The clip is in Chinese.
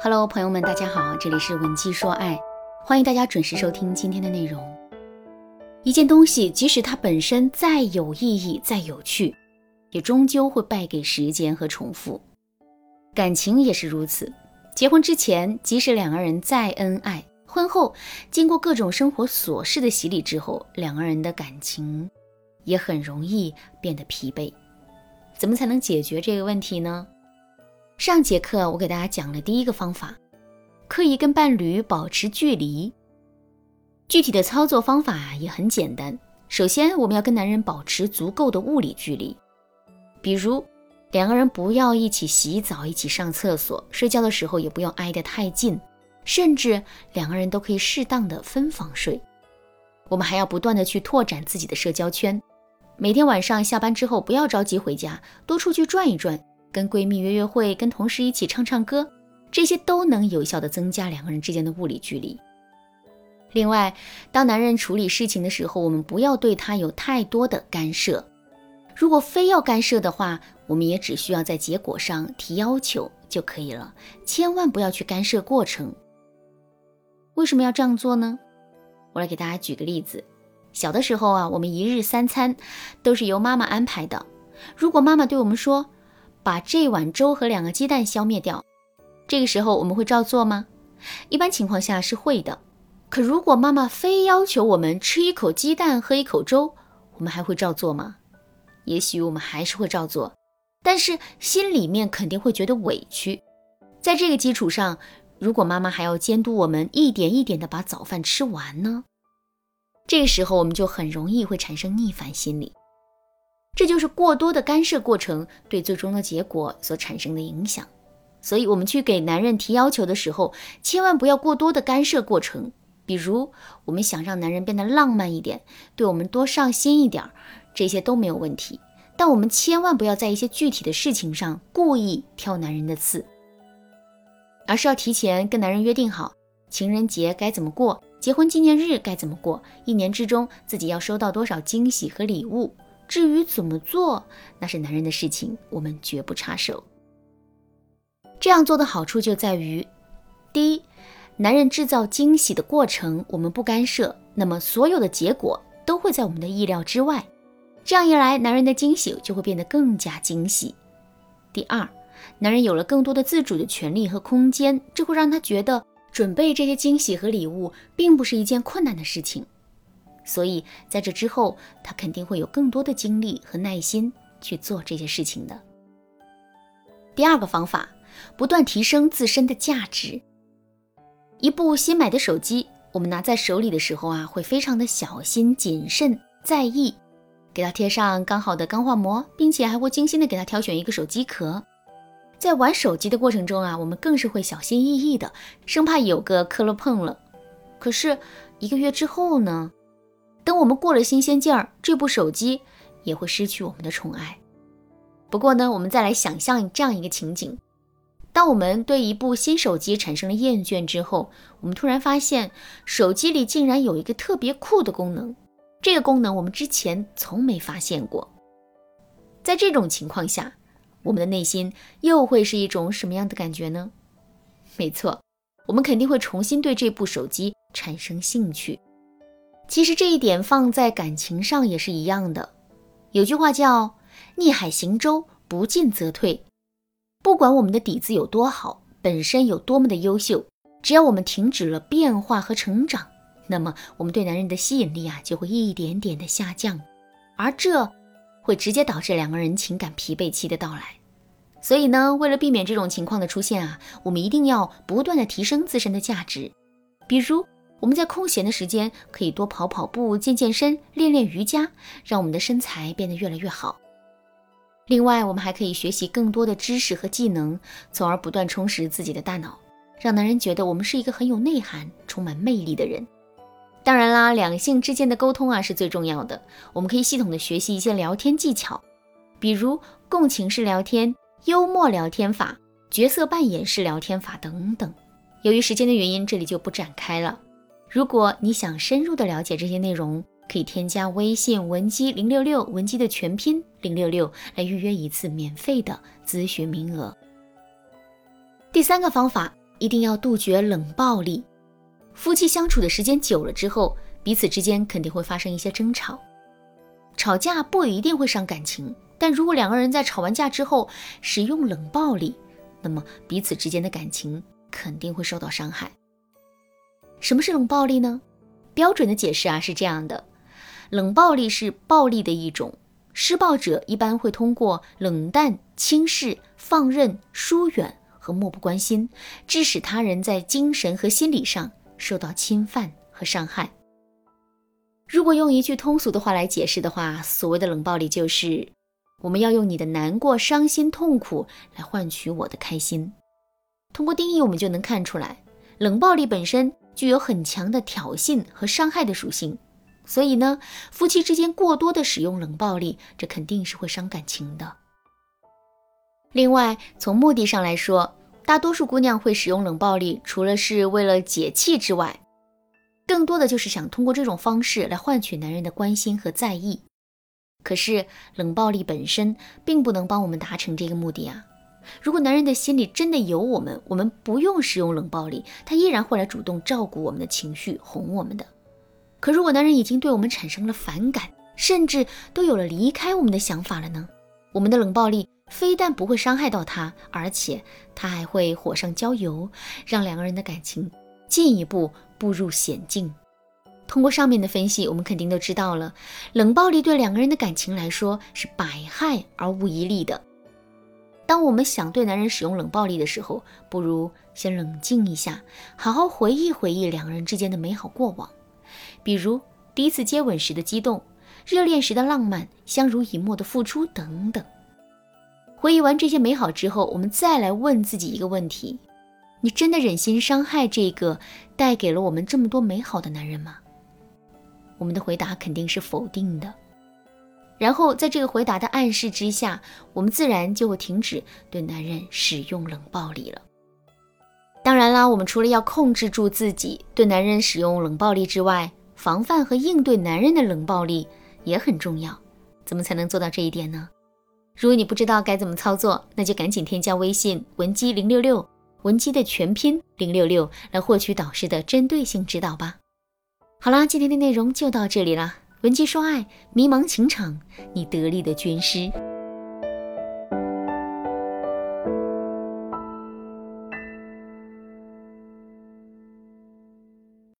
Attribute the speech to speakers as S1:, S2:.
S1: Hello，朋友们，大家好，这里是文姬说爱，欢迎大家准时收听今天的内容。一件东西，即使它本身再有意义、再有趣，也终究会败给时间和重复。感情也是如此，结婚之前，即使两个人再恩爱，婚后经过各种生活琐事的洗礼之后，两个人的感情也很容易变得疲惫。怎么才能解决这个问题呢？上节课我给大家讲了第一个方法，刻意跟伴侣保持距离。具体的操作方法也很简单。首先，我们要跟男人保持足够的物理距离，比如两个人不要一起洗澡、一起上厕所，睡觉的时候也不要挨得太近，甚至两个人都可以适当的分房睡。我们还要不断的去拓展自己的社交圈，每天晚上下班之后不要着急回家，多出去转一转。跟闺蜜约约会，跟同事一起唱唱歌，这些都能有效的增加两个人之间的物理距离。另外，当男人处理事情的时候，我们不要对他有太多的干涉。如果非要干涉的话，我们也只需要在结果上提要求就可以了，千万不要去干涉过程。为什么要这样做呢？我来给大家举个例子。小的时候啊，我们一日三餐都是由妈妈安排的。如果妈妈对我们说，把这碗粥和两个鸡蛋消灭掉，这个时候我们会照做吗？一般情况下是会的。可如果妈妈非要求我们吃一口鸡蛋喝一口粥，我们还会照做吗？也许我们还是会照做，但是心里面肯定会觉得委屈。在这个基础上，如果妈妈还要监督我们一点一点的把早饭吃完呢？这个时候我们就很容易会产生逆反心理。这就是过多的干涉过程对最终的结果所产生的影响，所以，我们去给男人提要求的时候，千万不要过多的干涉过程。比如，我们想让男人变得浪漫一点，对我们多上心一点，这些都没有问题。但我们千万不要在一些具体的事情上故意挑男人的刺，而是要提前跟男人约定好，情人节该怎么过，结婚纪念日该怎么过，一年之中自己要收到多少惊喜和礼物。至于怎么做，那是男人的事情，我们绝不插手。这样做的好处就在于：第一，男人制造惊喜的过程我们不干涉，那么所有的结果都会在我们的意料之外。这样一来，男人的惊喜就会变得更加惊喜。第二，男人有了更多的自主的权利和空间，这会让他觉得准备这些惊喜和礼物并不是一件困难的事情。所以，在这之后，他肯定会有更多的精力和耐心去做这些事情的。第二个方法，不断提升自身的价值。一部新买的手机，我们拿在手里的时候啊，会非常的小心谨慎在意，给它贴上刚好的钢化膜，并且还会精心的给它挑选一个手机壳。在玩手机的过程中啊，我们更是会小心翼翼的，生怕有个磕了碰了。可是一个月之后呢？等我们过了新鲜劲儿，这部手机也会失去我们的宠爱。不过呢，我们再来想象这样一个情景：当我们对一部新手机产生了厌倦之后，我们突然发现手机里竟然有一个特别酷的功能，这个功能我们之前从没发现过。在这种情况下，我们的内心又会是一种什么样的感觉呢？没错，我们肯定会重新对这部手机产生兴趣。其实这一点放在感情上也是一样的。有句话叫“逆海行舟，不进则退”。不管我们的底子有多好，本身有多么的优秀，只要我们停止了变化和成长，那么我们对男人的吸引力啊就会一点点的下降，而这会直接导致两个人情感疲惫期的到来。所以呢，为了避免这种情况的出现啊，我们一定要不断的提升自身的价值，比如。我们在空闲的时间可以多跑跑步、健健身、练练瑜伽，让我们的身材变得越来越好。另外，我们还可以学习更多的知识和技能，从而不断充实自己的大脑，让男人觉得我们是一个很有内涵、充满魅力的人。当然啦，两性之间的沟通啊是最重要的。我们可以系统的学习一些聊天技巧，比如共情式聊天、幽默聊天法、角色扮演式聊天法等等。由于时间的原因，这里就不展开了。如果你想深入的了解这些内容，可以添加微信文姬零六六，文姬的全拼零六六，来预约一次免费的咨询名额。第三个方法，一定要杜绝冷暴力。夫妻相处的时间久了之后，彼此之间肯定会发生一些争吵。吵架不一定会伤感情，但如果两个人在吵完架之后使用冷暴力，那么彼此之间的感情肯定会受到伤害。什么是冷暴力呢？标准的解释啊是这样的：冷暴力是暴力的一种，施暴者一般会通过冷淡、轻视、放任、疏远和漠不关心，致使他人在精神和心理上受到侵犯和伤害。如果用一句通俗的话来解释的话，所谓的冷暴力就是我们要用你的难过、伤心、痛苦来换取我的开心。通过定义，我们就能看出来，冷暴力本身具有很强的挑衅和伤害的属性。所以呢，夫妻之间过多的使用冷暴力，这肯定是会伤感情的。另外，从目的上来说，大多数姑娘会使用冷暴力，除了是为了解气之外，更多的就是想通过这种方式来换取男人的关心和在意，可是冷暴力本身并不能帮我们达成这个目的啊！如果男人的心里真的有我们，我们不用使用冷暴力，他依然会来主动照顾我们的情绪，哄我们的。可如果男人已经对我们产生了反感，甚至都有了离开我们的想法了呢？我们的冷暴力非但不会伤害到他，而且他还会火上浇油，让两个人的感情进一步。步入险境。通过上面的分析，我们肯定都知道了，冷暴力对两个人的感情来说是百害而无一利的。当我们想对男人使用冷暴力的时候，不如先冷静一下，好好回忆回忆两个人之间的美好过往，比如第一次接吻时的激动，热恋时的浪漫，相濡以沫的付出等等。回忆完这些美好之后，我们再来问自己一个问题。你真的忍心伤害这个带给了我们这么多美好的男人吗？我们的回答肯定是否定的。然后在这个回答的暗示之下，我们自然就会停止对男人使用冷暴力了。当然啦，我们除了要控制住自己对男人使用冷暴力之外，防范和应对男人的冷暴力也很重要。怎么才能做到这一点呢？如果你不知道该怎么操作，那就赶紧添加微信文姬零六六。文姬的全拼零六六来获取导师的针对性指导吧。好啦，今天的内容就到这里了。文姬说爱，迷茫情场，你得力的军师。